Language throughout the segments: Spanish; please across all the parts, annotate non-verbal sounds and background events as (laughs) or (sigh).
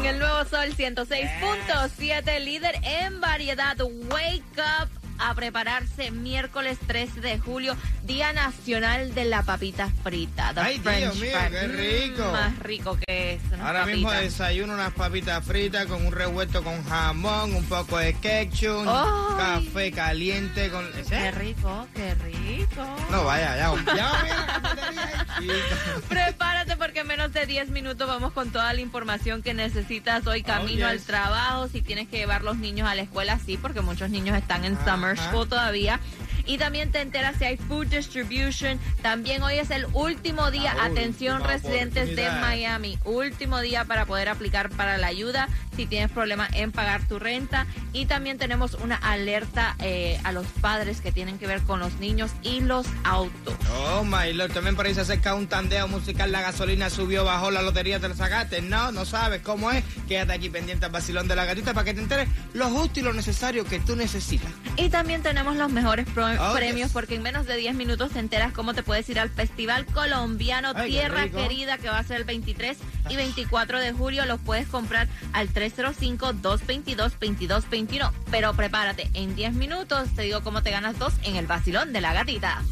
En el nuevo Sol 106.7, líder en variedad. Wake up a prepararse miércoles 13 de julio, Día Nacional de la Papita Frita. Ay, Dios mío, qué rico. Mm, más rico que es. Ahora mismo desayuno unas papitas fritas con un revuelto con jamón, un poco de ketchup, café caliente con... ¿Ese? Qué rico, qué rico. No, vaya, ya. Ya. (laughs) Prepárate porque en menos de 10 minutos vamos con toda la información que necesitas hoy camino Oh, al yes. trabajo. Si tienes que llevar los niños a la escuela, sí, porque muchos niños están en Ajá. summer school todavía. Y también te enteras si hay food distribution. También hoy es el último día. La Atención residentes de. Miami. Último día para poder aplicar para la ayuda si tienes problemas en pagar tu renta. Y también tenemos una alerta eh, a los padres que tienen que ver con los niños y los autos. Oh, my lord, también por ahí se acerca un tandeo musical, la gasolina subió, bajó, la lotería te la sacaste. No, no sabes cómo es. Quédate aquí pendiente al vacilón de la gatita para que te enteres lo justo y lo necesario que tú necesitas. Y también tenemos los mejores Oh, premios yes. porque en menos de 10 minutos te enteras cómo te puedes ir al Festival Colombiano Ay, Tierra. Querida que va a ser el 23 y 24 de julio. Los puedes comprar al 305-222-2221. Pero prepárate, en 10 minutos te digo cómo te ganas dos en el vacilón de la gatita.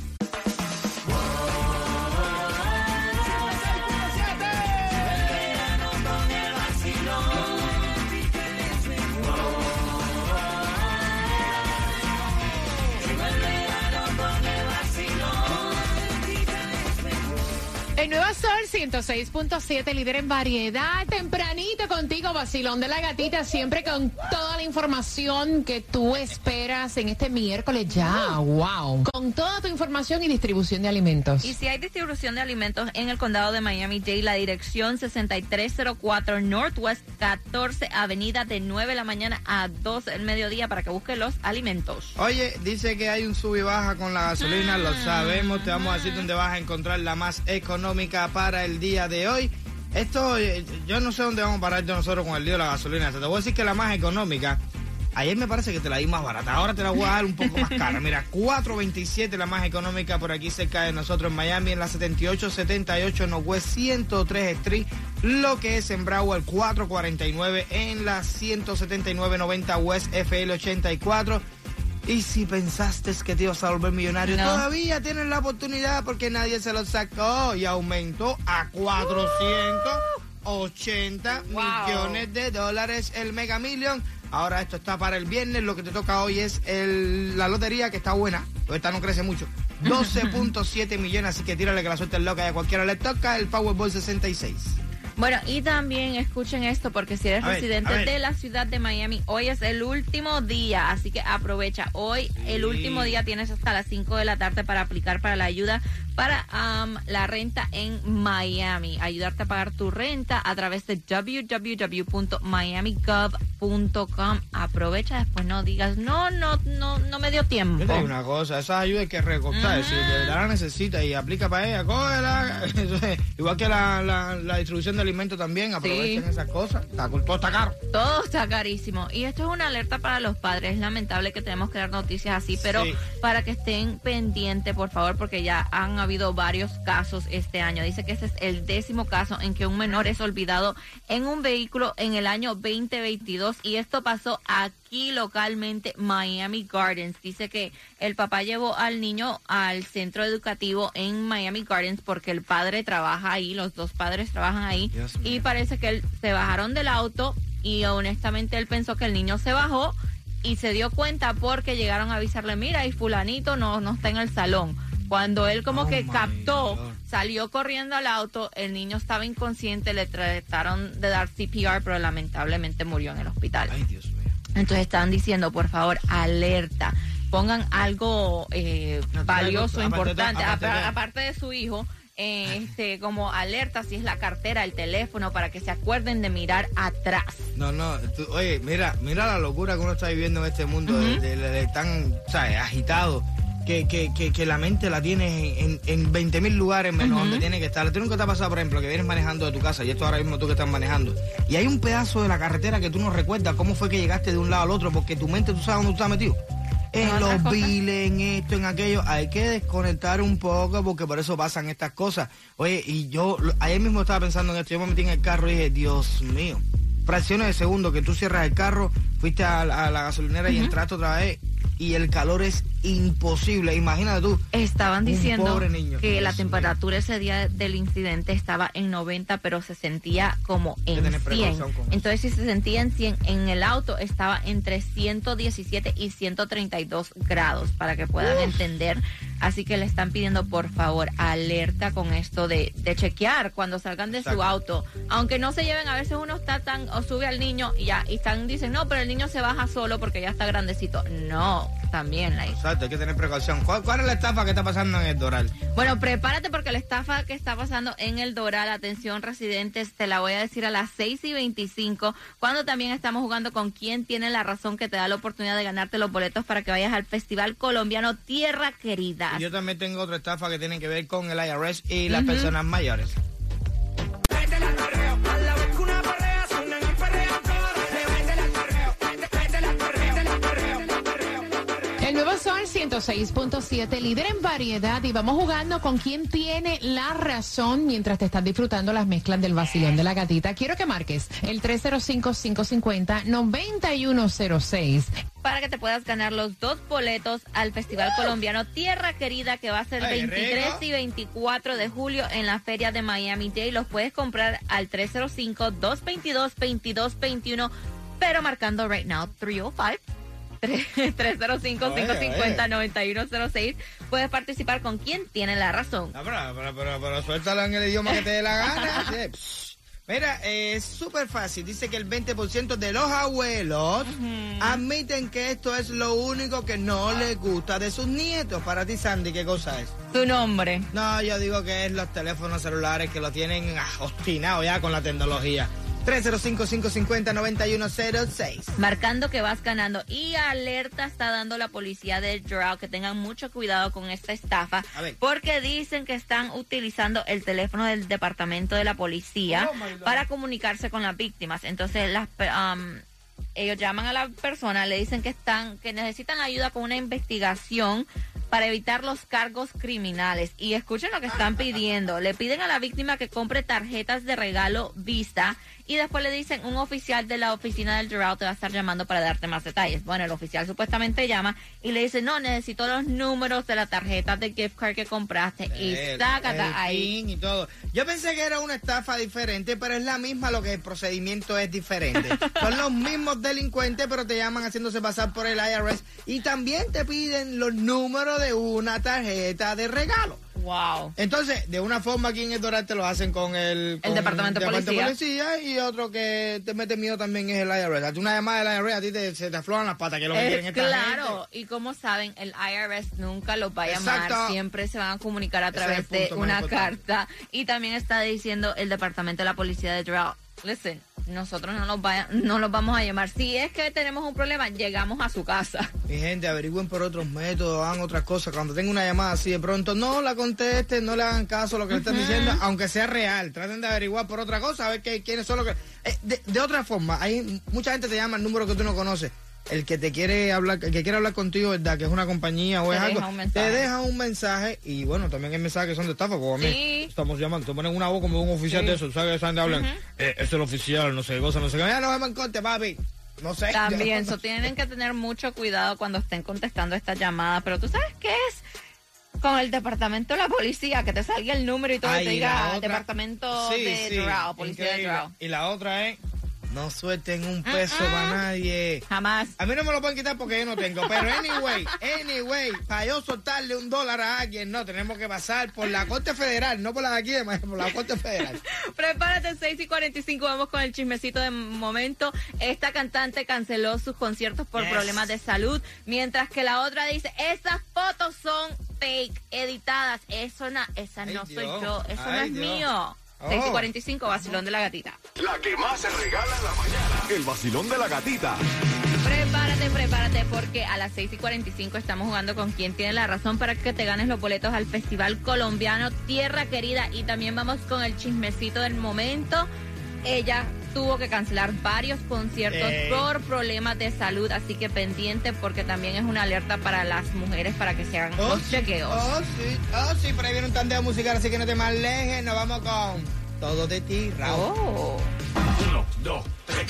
El nuevo Sol 106.7, líder en variedad. Tempranito contigo, vacilón de la gatita. Siempre con toda la información que tú esperas en este miércoles ya. ¡Wow! Con toda tu información y distribución de alimentos. Y si hay distribución de alimentos en el condado de Miami-Dade, la dirección 6304 Northwest 14 Avenida de 9 de la mañana a 2 del mediodía para que busque los alimentos. Oye, dice que hay un sub y baja con la gasolina, lo sabemos, te vamos a decir dónde vas a encontrar la más económica para el día de hoy. Esto, eh, yo no sé dónde vamos a parar de nosotros con el lío de la gasolina. Te voy a decir que la más económica, ayer me parece que te la di más barata, ahora te la voy a dar un poco más cara. Mira, (laughs) 4.27 la más económica por aquí cerca de nosotros en Miami, en la 7878 Northwest 103 Street, lo que es en Broward 449 en la 17990 West FL 84. Y si pensaste que te ibas a volver millonario, No. todavía tienes la oportunidad porque nadie se lo sacó y aumentó a 480 Wow. millones de dólares el Mega Million. Ahora esto está para el viernes, lo que te toca hoy es el- la lotería que está buena, pero esta no crece mucho. (laughs) 12.7 millones, así que tírale que la suerte es loca y a cualquiera le toca el Powerball 66. Bueno, y también escuchen esto porque si eres A residente ver. de la ciudad de Miami, hoy es el último día, así que aprovecha. Hoy, el último día, tienes hasta las 5 de la tarde para aplicar para la ayuda para am, la renta en Miami. Ayudarte a pagar tu renta a través de www.miamigov.com. Aprovecha, después no digas, no, no, no, no me dio tiempo. Yo te digo una cosa, esas ayudas hay que recortar. Si de verdad la necesita y aplica para ella, cógela. (laughs) Igual que la, la, la distribución de alimentos también, aprovechen esas cosas. Todo está caro. Todo está carísimo. Y esto es una alerta para los padres. Es lamentable que tenemos que dar noticias así, pero Sí. para que estén pendientes, por favor, porque ya han habido varios casos este año. Dice que este es el décimo caso en que un menor es olvidado en un vehículo en el año 2022 y esto pasó aquí localmente, Miami Gardens. Dice que el papá llevó al niño al centro educativo en Miami Gardens porque el padre trabaja ahí, los dos padres trabajan ahí Dios y mío. parece que él, se bajaron del auto y honestamente él pensó que el niño se bajó y se dio cuenta porque llegaron a avisarle, mira, y fulanito no, no está en el salón. Cuando él como Oh, que captó, God. salió corriendo al auto, el niño estaba inconsciente, le trataron de dar CPR, pero lamentablemente murió en el hospital. Ay, Dios mío. Entonces están diciendo, por favor, alerta. Pongan algo eh, valioso, importante, aparte de- su hijo. este, como alerta si es la cartera, el teléfono, para que se acuerden de mirar atrás. No, no, tú- oye, mira, mira la locura que uno está viviendo en este mundo de, de- de tan, ¿sabes? agitado. Que, que, que, que la mente la tienes en, en 20 mil lugares menos donde tiene que estar. ¿Tú nunca te ha pasado, por ejemplo, que vienes manejando de tu casa y esto ahora mismo tú que estás manejando? Y hay un pedazo de la carretera que tú no recuerdas cómo fue que llegaste de un lado al otro porque tu mente, tú sabes dónde tú estás metido. En los biles, en esto, en aquello. Hay que desconectar un poco porque por eso pasan estas cosas. Oye, y yo ayer mismo estaba pensando en esto. Yo me metí en el carro y dije, Dios mío. Fracciones de segundo que tú cierras el carro, fuiste a la gasolinera y entraste otra vez y el calor es imposible. Imagínate tú. Estaban diciendo pobre niño. que la Dios temperatura ese día del incidente estaba en 90, pero se sentía como en tener 100. precaución con eso. Entonces, si se sentía en 100, en el auto estaba entre 117 y 132 grados, para que puedan entender. Así que le están pidiendo, por favor, alerta con esto de, de chequear cuando salgan de su auto. Aunque no se lleven, a veces uno está tan, o sube al niño y ya, y están, dicen, no, pero el niño se baja solo porque ya está grandecito. No, también la Exacto, hay que tener precaución. ¿Cuál, cuál es la estafa que está pasando en el Doral? Bueno, prepárate porque la estafa que está pasando en el Doral, atención residentes, te la voy a decir a las 6 y 25, cuando también estamos jugando con quién tiene la razón que te da la oportunidad de ganarte los boletos para que vayas al Festival Colombiano Tierra Querida. Y yo también tengo otra estafa que tiene que ver con el IRS y las personas mayores. 106.7, líder en variedad y vamos jugando con quién tiene la razón mientras te estás disfrutando las mezclas del vacilón de la gatita. Quiero que marques el 305-550-9106. Para que te puedas ganar los dos boletos al Festival Colombiano Tierra Querida que va a ser Ay, 23 rico. y 24 de julio en la feria de Miami Day. Los puedes comprar al 305-222-2221, pero marcando right now 305. (laughs) 305-550-9106. Puedes participar con quien tiene la razón. No, pero, pero, pero, pero suéltalo en el idioma que te dé la (laughs) gana. Mira, eh, es súper fácil. Dice que el 20% de los abuelos admiten que esto es lo único que no les gusta de sus nietos. Para ti, Sandy, ¿qué cosa es? Tu nombre. No, yo digo que es los teléfonos celulares que lo tienen ah, obstinado ya con la tecnología. 305-550-9106. Marcando que vas ganando. Y alerta está dando la policía de Doral que tengan mucho cuidado con esta estafa. A ver. Porque dicen que están utilizando el teléfono del departamento de la policía Oh, para comunicarse con las víctimas. Entonces las um, ellos llaman a la persona, le dicen que están, que necesitan ayuda con una investigación para evitar los cargos criminales. Y escuchen lo que están pidiendo. Le piden a la víctima que compre tarjetas de regalo Visa y después le dicen un oficial de la oficina del Doral te va a estar llamando para darte más detalles. Bueno, el oficial supuestamente llama y le dice, no, necesito los números de la tarjeta de gift card que compraste y El- sácata el ahí. Y todo. Yo pensé que era una estafa diferente, pero es la misma, lo que el procedimiento es diferente. (laughs) Son los mismos delincuentes, pero te llaman haciéndose pasar por el IRS y también te piden los números de una tarjeta de regalo. Wow. Entonces, de una forma aquí en el Doral te lo hacen con el, con Departamento de Policía y otro que te mete miedo también es el IRS. Hazte una llamada del IRS, a ti te, se te aflojan las patas, que es lo que quieren claro, gente. y como saben, el IRS nunca los va a llamar, Exacto. siempre se van a comunicar a es través de una importante. carta. Y también está diciendo el departamento de la policía de Doral, listen, nosotros no los, vaya- no los vamos a llamar. Si es que tenemos un problema, llegamos a su casa. Mi gente, averigüen por otros métodos, hagan otras cosas. Cuando tengan una llamada así de pronto, no la contesten, no le hagan caso a lo que le están diciendo, aunque sea real. Traten de averiguar por otra cosa, a ver qué, quiénes son los que... Eh, de, de otra forma, hay mucha gente te llama al número que tú no conoces. El que te quiere hablar, el que quiere hablar contigo, ¿verdad? Que es una compañía o Te es algo. Te deja un mensaje y bueno, también hay mensajes que son de estafa, como a mí. Sí. Estamos llamando, te ponen una voz como un oficial de eso, ¿sabes? Esa gente hablan, eh, es el oficial, no sé qué cosa, no sé qué. Ya no vemos en corte, papi. No sé. También, (laughs) so, tienen que tener mucho cuidado cuando estén contestando esta llamada. Pero tú sabes qué es con el departamento de la policía, que te salga el número y todo, y Ay, te y diga otra- departamento Sí, de sí, policía de. Y la otra es, no suelten un peso Mm, mm. para nadie. Jamás. A mí no me lo pueden quitar porque yo no tengo. Pero anyway, (laughs) anyway, para yo soltarle un dólar a alguien, no, tenemos que pasar por la Corte Federal, no por la de aquí por la Corte Federal. (laughs) Prepárate, 6 y 45, vamos con el chismecito de momento. Esta cantante canceló sus conciertos por Yes. problemas de salud, mientras que la otra dice, esas fotos son fake, editadas. Eso no, esa Ay, no soy yo, eso no es Dios. mío. Oh. 6 y 45, vacilón de la gatita. La que más se regala en la mañana. El vacilón de la gatita. Prepárate, prepárate, porque a las 6 y 45 estamos jugando con quien tiene la razón para que te ganes los boletos al Festival Colombiano Tierra Querida. Y también vamos con el chismecito del momento. Ella tuvo que cancelar varios conciertos Ey. por problemas de salud, así que pendiente porque también es una alerta para las mujeres para que se hagan los sí, chequeos. oh, sí, oh, sí, por ahí viene un tandeo musical, así que no te me alejes. Nos vamos con Todo de ti, Raúl. Oh. Uno, dos, tres.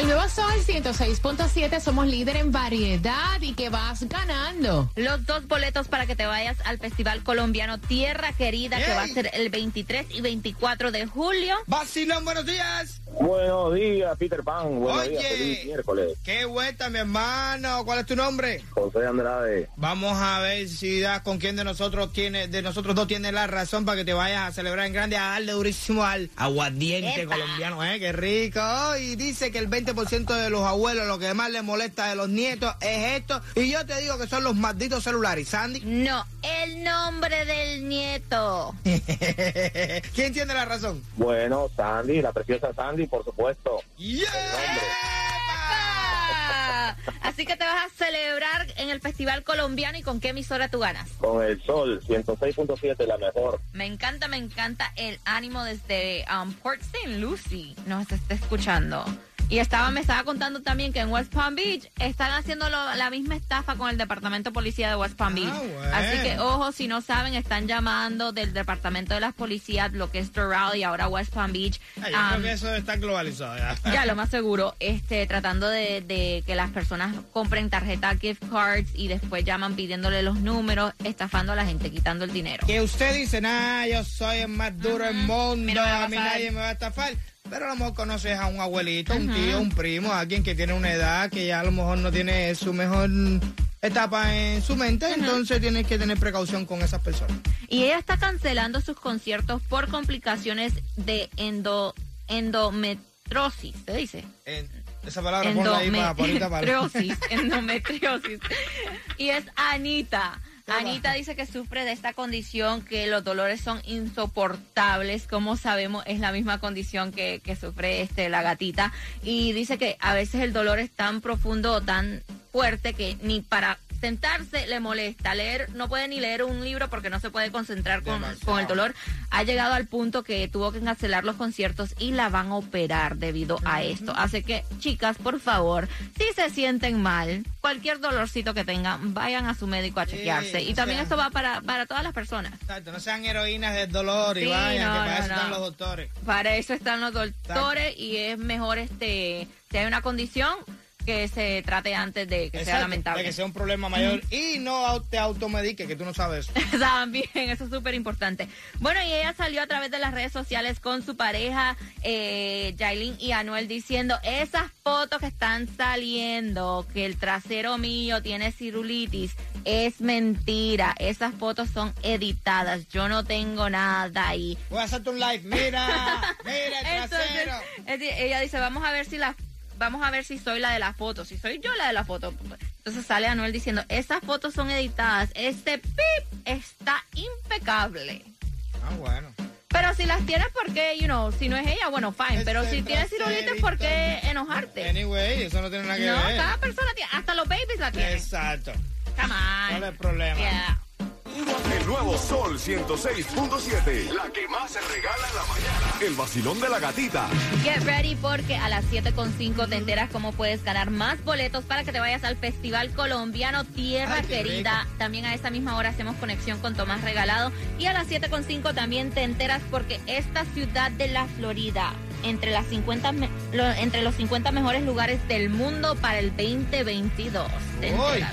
El nuevo Sol 106.7, somos líder en variedad y que vas ganando. Los dos boletos para que te vayas al Festival Colombiano Tierra Querida, que va a ser el 23 y 24 de julio. Vacilón, buenos días. Buenos días, Peter Pan. Buenos Oye. días, feliz miércoles. Qué vuelta, mi hermano. ¿Cuál es tu nombre? José Andrade. Vamos a ver si das con quién de nosotros tiene, de nosotros dos tiene la razón para que te vayas a celebrar en grande, a darle durísimo al aguardiente Epa. colombiano, ¿eh? Qué rico. Y dice que el 20% de los abuelos lo que más les molesta de los nietos es esto. Y yo te digo que son los malditos celulares. Sandy, No, el nombre del nieto. (laughs) ¿quién tiene la razón? Bueno, Sandy, la preciosa Sandy, por supuesto. ¡Ah! Así que te vas a celebrar en el Festival Colombiano y con qué emisora tú ganas. Con el sol, 106.7, la mejor. Me encanta, me encanta el ánimo desde um, Port St. Lucie. Nos está escuchando. Y estaba, me estaba contando también que en West Palm Beach están haciendo lo- la misma estafa con el Departamento de Policía de West Palm Beach. Ah, bueno. Así que, ojo, si no saben, están llamando del Departamento de las Policías, lo que es Doral y ahora West Palm Beach. Ay, yo um, creo que eso está globalizado ya. (laughs) ya, lo más seguro, este, tratando de, de que las personas compren tarjeta gift cards y después llaman pidiéndole los números, estafando a la gente, quitando el dinero. Que usted dice, nah, yo soy el más duro del mundo, Mira, a a mí nadie me va a estafar. Pero a lo mejor conoces a un abuelito, un tío, un primo, alguien que tiene una edad que ya a lo mejor no tiene su mejor etapa en su mente, entonces tienes que tener precaución con esas personas. Y ella está cancelando sus conciertos por complicaciones de endo, endometrosis, ¿se dice? Esa palabra ponla ahí para ahorita para... Endometriosis, endometriosis. Y es Anita. ¿Qué Anita dice que sufre de esta condición, que los dolores son insoportables, como sabemos es la misma condición que, que sufre este la gatita. Y dice que a veces el dolor es tan profundo o tan fuerte que ni para sentarse le molesta leer, no puede ni leer un libro porque no se puede concentrar con, con el dolor. Ha llegado al punto que tuvo que cancelar los conciertos y la van a operar debido a esto. Así que, chicas, por favor, si se sienten mal, cualquier dolorcito que tengan, vayan a su médico a Sí, chequearse. Y también sea- esto va para, para todas las personas. Exacto, no sean heroínas del dolor y Sí, vayan, no, que para no, eso no. están los doctores. Para eso están los doctores y es mejor este si hay una condición que se trate antes de que sea lamentable. De que sea un problema mayor y no te automedique, que tú no sabes. (laughs) También, eso es súper importante. Bueno, y ella salió a través de las redes sociales con su pareja, eh, Yailin y Anuel, diciendo, esas fotos que están saliendo, que el trasero mío tiene cirulitis, es mentira. Esas fotos son editadas. Yo no tengo nada ahí. Voy a hacerte un live. Mira, mira el (laughs) trasero. ella dice, vamos a ver si la vamos a ver si soy la de la foto, si soy yo la de la foto. Entonces sale Anuel diciendo, esas fotos son editadas, este pip está impecable. Ah, bueno. Pero si las tienes, ¿por qué? You know, si no es ella, bueno, fine. Pero si tienes cirulitis, ¿por qué enojarte? Anyway, eso no tiene nada que No, ver. cada persona tiene, hasta los babies la tienen. Exacto. Come on. ¿Cuál es el problema? Yeah. El nuevo Sol 106.7. La que más se regala en la mañana. El vacilón de la gatita. Get ready porque a las 7.5 te enteras cómo puedes ganar más boletos para que te vayas al Festival Colombiano Tierra Ay, Querida. También a esta misma hora hacemos conexión con Tomás Regalado. Y a las 7.5 también te enteras porque esta ciudad de la Florida, entre, las 50, me- lo- entre los 50 mejores lugares del mundo para el 2022. Te Uy, enteras.